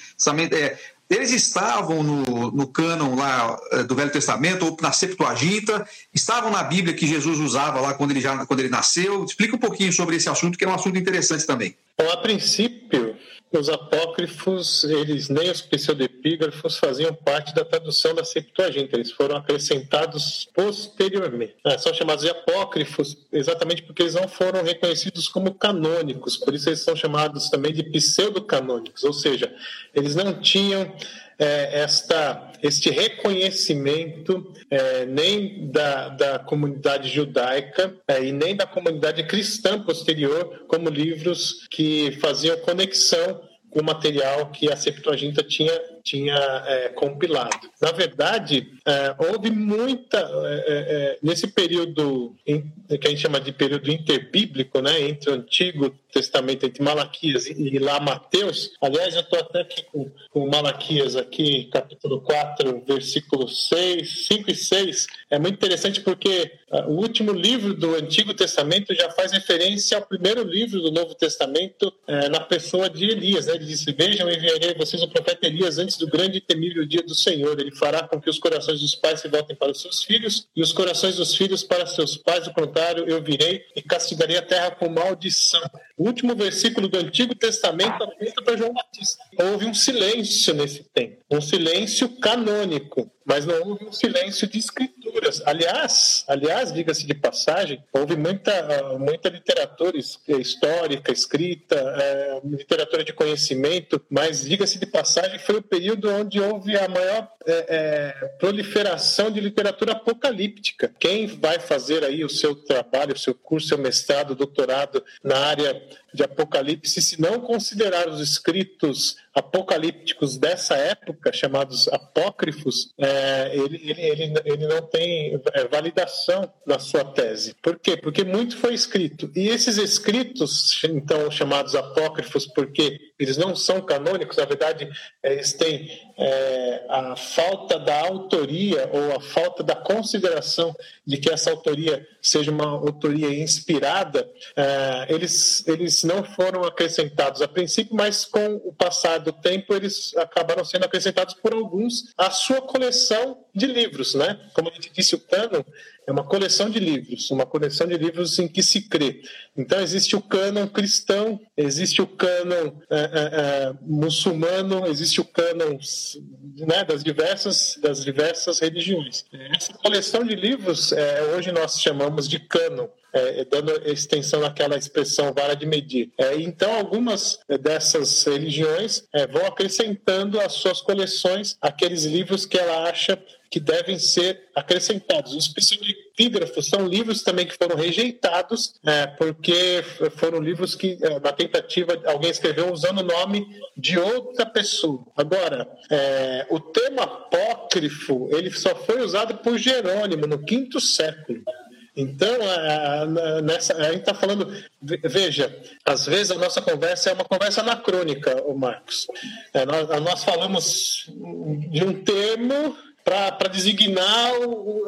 é, eles estavam no, no cânon lá eh, do Velho Testamento, ou na Septuaginta, estavam na Bíblia que Jesus usava lá quando ele, já, quando ele nasceu. Explica um pouquinho sobre esse assunto, que é um assunto interessante também. Bom, a princípio, os apócrifos, eles nem os pseudepígrafos faziam parte da tradução da Septuaginta, eles foram acrescentados posteriormente. Ah, são chamados de apócrifos exatamente porque eles não foram reconhecidos como canônicos, por isso eles são chamados também de pseudocanônicos, ou seja, eles não tinham é, esta, este reconhecimento é, nem da, da comunidade judaica é, e nem da comunidade cristã posterior como livros que faziam conexão com o material que a Septuaginta tinha tinha é, compilado. Na verdade, é, houve muita. É, é, é nesse período que a gente chama de período interbíblico, né, entre o Antigo Testamento, entre Malaquias e lá Mateus. Aliás, eu estou até aqui com, com Malaquias, aqui, capítulo 4, versículos 6, 5 e 6. É muito interessante porque uh, o último livro do Antigo Testamento já faz referência ao primeiro livro do Novo Testamento uh, na pessoa de Elias. Né? Ele disse: Vejam, enviarei vocês o profeta Elias antes do grande e temível dia do Senhor. Ele fará com que os corações dos pais se voltem para os seus filhos e os corações dos filhos para seus pais. Do contrário, eu virei e castigarei a terra com maldição. O último versículo do Antigo Testamento aponta para João Batista. Houve um silêncio nesse tempo, um silêncio canônico mas não houve um silêncio de Aliás, aliás, diga-se de passagem, houve muita, muita literatura histórica escrita, é, literatura de conhecimento, mas diga-se de passagem, foi o período onde houve a maior é, é, proliferação de literatura apocalíptica. Quem vai fazer aí o seu trabalho, o seu curso, seu mestrado, doutorado na área de Apocalipse, se não considerar os escritos apocalípticos dessa época, chamados apócrifos, é, ele, ele, ele, ele não tem é, validação na sua tese. Por quê? Porque muito foi escrito. E esses escritos, então chamados apócrifos, porque eles não são canônicos, na verdade, eles têm é, a falta da autoria ou a falta da consideração de que essa autoria seja uma autoria inspirada, é, eles, eles não foram acrescentados a princípio, mas com o passar do tempo eles acabaram sendo acrescentados por alguns. À sua coleção de livros, né? Como a gente disse, o cânon é uma coleção de livros, uma coleção de livros em que se crê. Então existe o cânon cristão, existe o cânon é, é, é, muçulmano, existe o cânon né, das diversas das diversas religiões. Essa coleção de livros é, hoje nós chamamos de cânon é, dando extensão naquela expressão vara de medir. É, então, algumas dessas religiões é, vão acrescentando às suas coleções aqueles livros que ela acha que devem ser acrescentados. Os pseudepígrafos são livros também que foram rejeitados, é, porque foram livros que, é, na tentativa, alguém escreveu usando o nome de outra pessoa. Agora, é, o termo apócrifo ele só foi usado por Jerônimo no quinto século. Então, a, nessa, a gente está falando. Veja, às vezes a nossa conversa é uma conversa anacrônica, o Marcos. É, nós, nós falamos de um termo para designar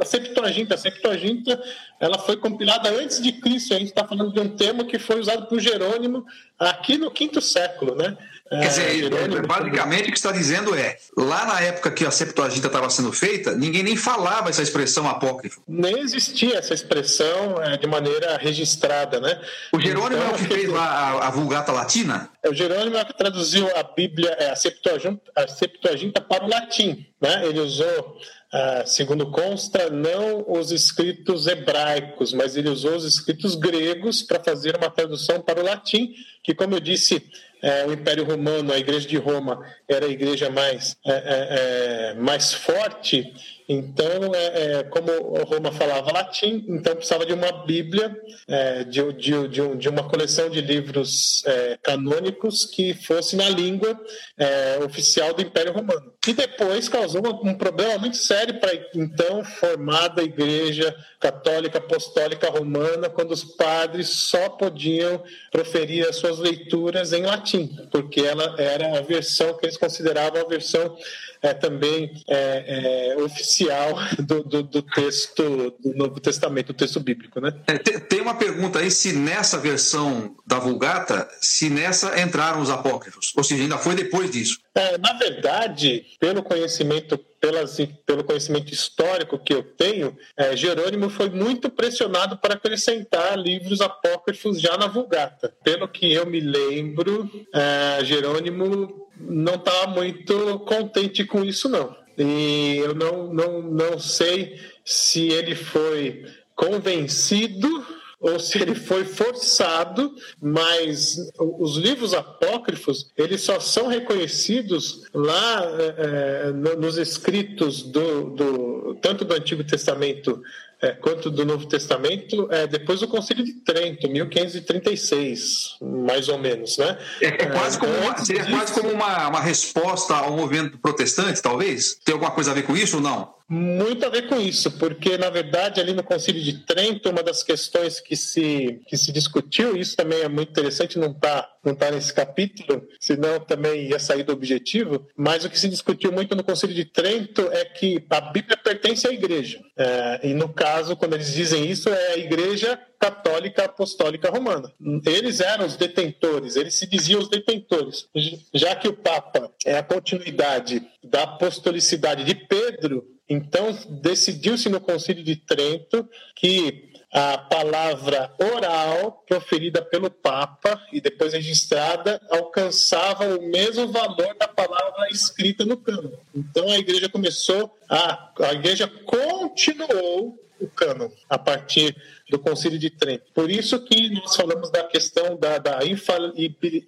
a Septuaginta. A Septuaginta ela foi compilada antes de Cristo. A gente está falando de um termo que foi usado por Jerônimo aqui no quinto século, né? Quer dizer, é, basicamente o que está dizendo é, lá na época que a Septuaginta estava sendo feita, ninguém nem falava essa expressão apócrifo. Nem existia essa expressão é, de maneira registrada, né? O Jerônimo então, é o que fez lá a, a, Vulgata Latina? O Jerônimo é o que traduziu a Bíblia, é, a, Septuaginta, a Septuaginta para o latim, né? Ele usou ah, segundo consta, não os escritos hebraicos, mas ele usou os escritos gregos para fazer uma tradução para o latim, que, como eu disse, é, o Império Romano, a Igreja de Roma, era a igreja mais, é, é, é mais forte então, é, é, como Roma falava latim, então precisava de uma Bíblia, é, de, de, de, de, uma coleção de livros é, canônicos que fosse na língua é, oficial do Império Romano. E depois causou um, um problema muito sério para então formada Igreja Católica Apostólica Romana, quando os padres só podiam proferir as suas leituras em latim, porque ela era a versão que eles consideravam a versão é também é, é, oficial do, do, do, texto do Novo Testamento, do texto bíblico, né? É, tem uma pergunta aí se nessa versão da Vulgata, se nessa entraram os apócrifos, ou seja, ainda foi depois disso. É, na verdade, pelo conhecimento pelas, pelo conhecimento histórico que eu tenho, é, Jerônimo foi muito pressionado para acrescentar livros apócrifos já na Vulgata. Pelo que eu me lembro, é, Jerônimo não estava tá muito contente com isso, não. E eu não, não, não sei se ele foi convencido ou se ele foi forçado, mas os livros apócrifos eles só são reconhecidos lá é, nos escritos do, do, tanto do Antigo Testamento é, quanto do Novo Testamento, é, depois do Concílio de Trento, 1536, mais ou menos, né? É, é quase como, uma, seria quase como uma, uma resposta ao movimento protestante, talvez? Tem alguma coisa a ver com isso ou não? Muito a ver com isso, porque na verdade ali no Concílio de Trento uma das questões que se que se discutiu, isso também é muito interessante, não está não tá nesse capítulo, senão também ia sair do objetivo. Mas o que se discutiu muito no Concílio de Trento é que a Bíblia pertence à Igreja é, e no caso quando eles dizem isso é a Igreja católica apostólica romana. Eles eram os detentores, eles se diziam os detentores. Já que o Papa é a continuidade da apostolicidade de Pedro, então, decidiu-se no Concílio de Trento que a palavra oral proferida pelo Papa e depois registrada alcançava o mesmo valor da palavra escrita no cânon. Então a igreja começou a a igreja continuou o cânon a partir do Concílio de Trento. Por isso que nós falamos da questão da, da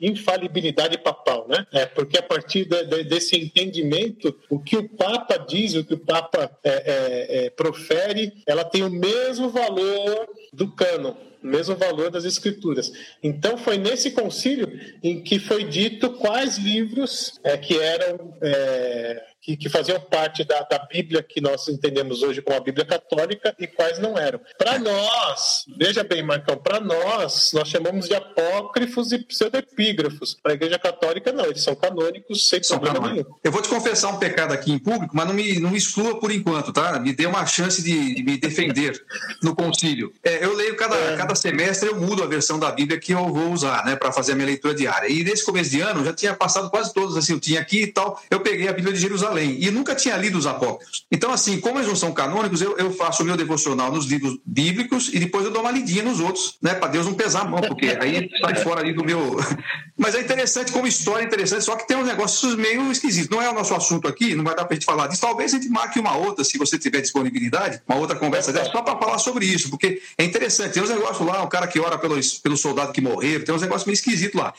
infalibilidade papal, né? É, porque a partir de, de, desse entendimento, o que o Papa diz, o que o Papa é, é, é profere, ela tem o mesmo valor do cânon. mesmo valor das escrituras. Então foi nesse concílio em que foi dito quais livros é, que eram é, que, que faziam parte da, da, Bíblia que nós entendemos hoje como a Bíblia católica e quais não eram. Para nós, veja bem, Marcão, para nós, nós chamamos de apócrifos e pseudepígrafos. Para a Igreja Católica, não, eles são canônicos sem são problema canônicos. nenhum. Eu vou te confessar um pecado aqui em público, mas não me, não me exclua por enquanto, tá? Me dê uma chance de, de me defender [LAUGHS] no concílio. É, eu leio cada, é. cada semestre, eu mudo a versão da Bíblia que eu vou usar, né, para fazer a minha leitura diária. E nesse começo de ano, já tinha passado quase todos, assim, eu tinha aqui e tal, eu peguei a Bíblia de Jerusalém Jerusalém e nunca tinha lido os apócrifos. Então, assim, como eles não são canônicos, eu, eu faço o meu devocional nos livros bíblicos e depois eu dou uma lidinha nos outros, né? Para Deus não pesar a mão, porque aí sai fora ali do meu. [LAUGHS] Mas é interessante, como história é interessante, só que tem uns negócios meio esquisitos. Não é o nosso assunto aqui, não vai dar para a gente falar disso. Talvez a gente marque uma outra, se você tiver disponibilidade, uma outra conversa dessa, só para falar sobre isso, porque é interessante. Tem uns negócios lá, o cara que ora pelos, pelo soldado que morreram, tem uns negócios meio esquisitos lá.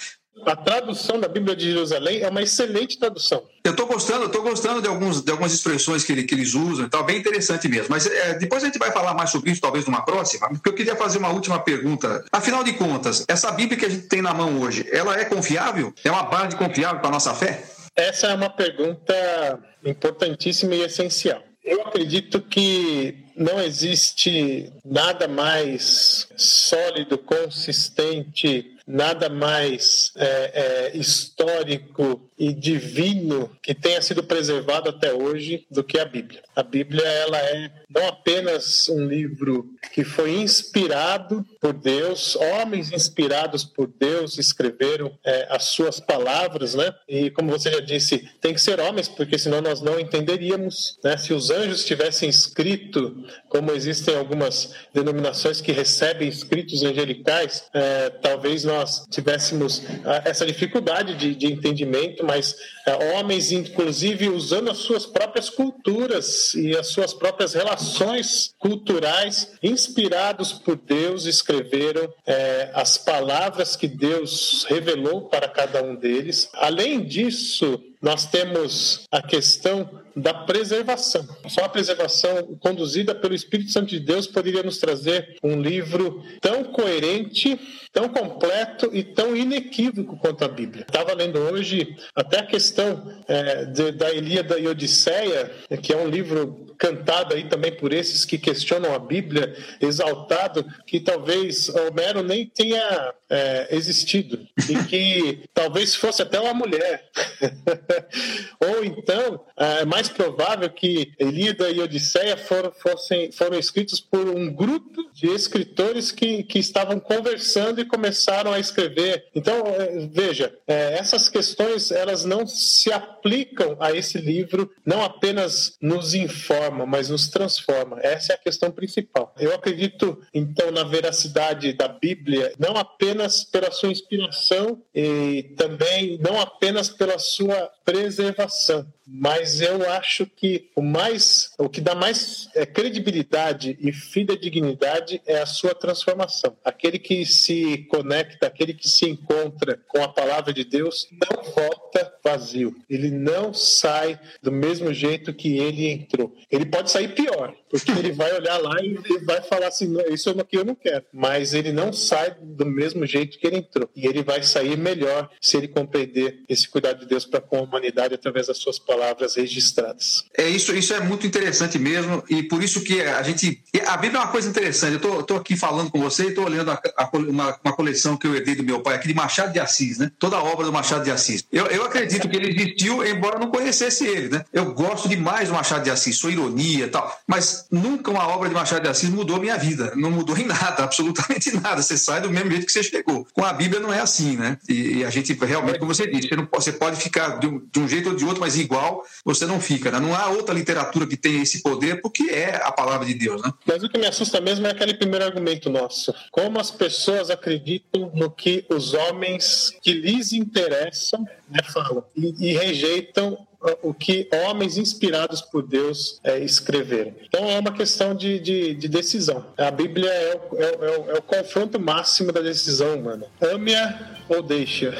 A tradução da Bíblia de Jerusalém é uma excelente tradução. Eu estou gostando, estou gostando de, alguns, de algumas expressões que, ele, que eles usam, então bem interessante mesmo. Mas é, depois a gente vai falar mais sobre isso, talvez numa próxima, porque eu queria fazer uma última pergunta. Afinal de contas, essa Bíblia que a gente tem na mão hoje, ela é confiável? É uma base confiável para a nossa fé? Essa é uma pergunta importantíssima e essencial. Eu acredito que não existe nada mais sólido, consistente, nada mais é, é, histórico e divino que tenha sido preservado até hoje do que a Bíblia. A Bíblia ela é não apenas um livro que foi inspirado por Deus, homens inspirados por Deus escreveram é, as suas palavras, né? E como você já disse, tem que ser homens, porque senão nós não entenderíamos, né? Se os anjos tivessem escrito, como existem algumas denominações que recebem escritos angelicais, é, talvez nós tivéssemos ah, essa dificuldade de, de entendimento, mas é, homens, inclusive, usando as suas próprias culturas e as suas próprias relações culturais, inspirados por Deus, escreveram é, as palavras que Deus revelou para cada um deles. Além disso, nós temos a questão da preservação. Só a preservação conduzida pelo Espírito Santo de Deus poderia nos trazer um livro tão coerente, tão completo e tão inequívoco quanto a Bíblia. Estava lendo hoje até a questão é, de, da Ilíada e Odisseia, que é um livro cantado aí também por esses que questionam a Bíblia, exaltado, que talvez Homero nem tenha é, existido e que talvez fosse até uma mulher. [LAUGHS] Ou então, é mais provável que Elida e Odisseia foram, fossem, foram escritos por um grupo de escritores que, que estavam conversando e começaram a escrever. Então, é, veja, é, essas questões elas não se aplicam a esse livro, não apenas nos informa, mas nos transforma. Essa é a questão principal. Eu acredito, então, na veracidade da Bíblia, não apenas pela sua inspiração e também não apenas pela sua preservação, mas eu acho que o mais, o que dá mais é, credibilidade e fidedignidade é a sua transformação. Aquele que se conecta, aquele que se encontra com a palavra de Deus, não volta vazio. Ele não sai do mesmo jeito que ele entrou. Ele pode sair pior, porque ele vai olhar lá e vai falar assim: isso é que eu não quero. Mas ele não sai do mesmo jeito que ele entrou. E ele vai sair melhor se ele compreender esse cuidado de Deus para com a humanidade através das suas palavras palavras registradas. É isso, isso é muito interessante mesmo e por isso que a gente a Bíblia é uma coisa interessante. Eu estou aqui falando com você e estou olhando a, a, uma, uma, coleção que eu herdei do meu pai aqui de Machado de Assis, né? Toda a obra do Machado de Assis. Eu, eu acredito que ele existiu, embora não conhecesse ele, né? Eu gosto demais do Machado de Assis, sua ironia e tal, mas nunca uma obra de Machado de Assis mudou minha vida. Não mudou em nada, [LAUGHS] absolutamente nada. Você sai do mesmo jeito que você chegou. Com a Bíblia não é assim, né? E, e a gente realmente, como você disse, você, não, você pode ficar de um, de um jeito ou de outro, mas igual você não fica. Né? Não há outra literatura que tenha esse poder, porque é a palavra de Deus. Né? Mas o que me assusta mesmo é aquele primeiro argumento nosso. Como as pessoas acreditam no que os homens que lhes interessam né, falam e, e rejeitam o que homens inspirados por Deus é, escreveram. Então é uma questão de, de, de decisão. A Bíblia é o, é, é, o, é o, confronto máximo da decisão humana. Ame-a ou deixa.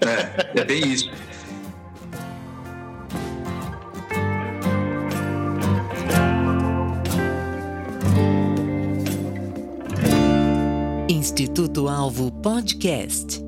É, é bem isso. Instituto Alvo Podcast.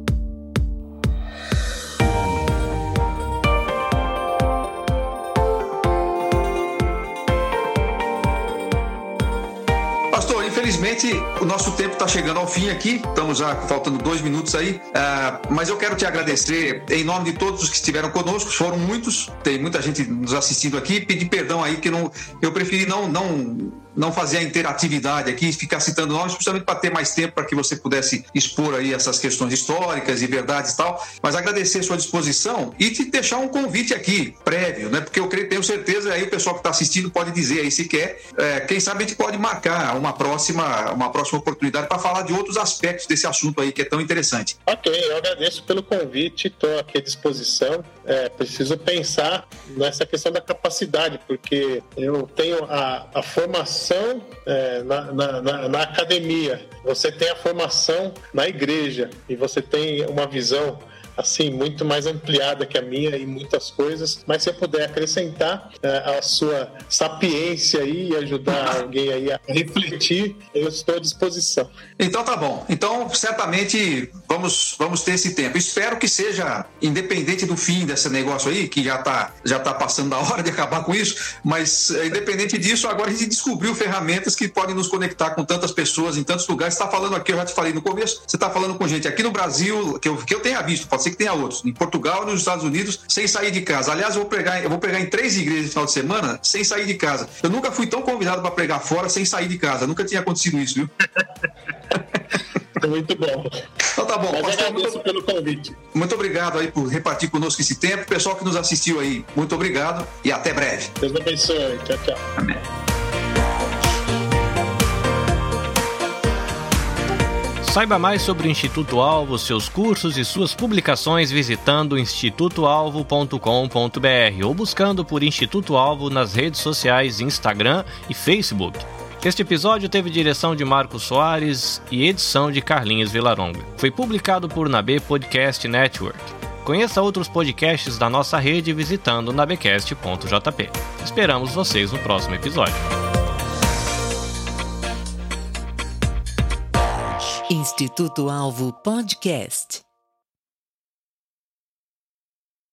Pastor, infelizmente o nosso tempo está chegando ao fim aqui, estamos já faltando dois minutos aí, uh, mas eu quero te agradecer em nome de todos os que estiveram conosco, foram muitos, tem muita gente nos assistindo aqui, pedir perdão aí que não, eu preferi não, não não fazer a interatividade aqui, ficar citando nomes, justamente para ter mais tempo para que você pudesse expor aí essas questões históricas e verdades e tal. Mas agradecer a sua disposição e te deixar um convite aqui, prévio, né? Porque eu creio, tenho certeza, aí o pessoal que está assistindo pode dizer aí se quer. É, quem sabe a gente pode marcar uma próxima, uma próxima oportunidade para falar de outros aspectos desse assunto aí que é tão interessante. Ok, eu agradeço pelo convite, estou aqui à disposição. É, preciso pensar nessa questão da capacidade, porque eu tenho a, a formação formação é, na, na, na, na academia, você tem a formação na igreja e você tem uma visão assim, muito mais ampliada que a minha em muitas coisas, mas se eu puder acrescentar uh, a sua sapiência aí e ajudar [LAUGHS] alguém aí a refletir, eu estou à disposição. Então tá bom. Então, certamente vamos, vamos ter esse tempo. Espero que seja independente do fim desse negócio aí, que já tá, já tá passando da hora de acabar com isso, mas eh, independente disso, agora a gente descobriu ferramentas que podem nos conectar com tantas pessoas em tantos lugares. Você está falando aqui, eu já te falei no começo, você está falando com gente aqui no Brasil, que eu, que eu tenha visto, pode ser ser que tenha outros. Em Portugal e nos Estados Unidos, sem sair de casa. Aliás, eu vou pregar, eu vou pregar em três igrejas no final de semana, sem sair de casa. Eu nunca fui tão convidado para pregar fora sem sair de casa. Nunca tinha acontecido isso, viu? [LAUGHS] Muito bom. Então tá bom. Mas Pastor, muito, pelo convite. Muito obrigado aí por repartir conosco esse tempo. Pessoal que nos assistiu aí, muito obrigado e até breve. Deus abençoe. Tchau, tchau. Amém. Saiba mais sobre o Instituto Alvo, seus cursos e suas publicações visitando institutoalvo.com.br ou buscando por Instituto Alvo nas redes sociais Instagram e Facebook. Este episódio teve direção de Marcos Soares e edição de Carlinhos Vilaronga. Foi publicado por Nabe Podcast Network. Conheça outros podcasts da nossa rede visitando nabecast.jp. Esperamos vocês no próximo episódio. Instituto Alvo Podcast.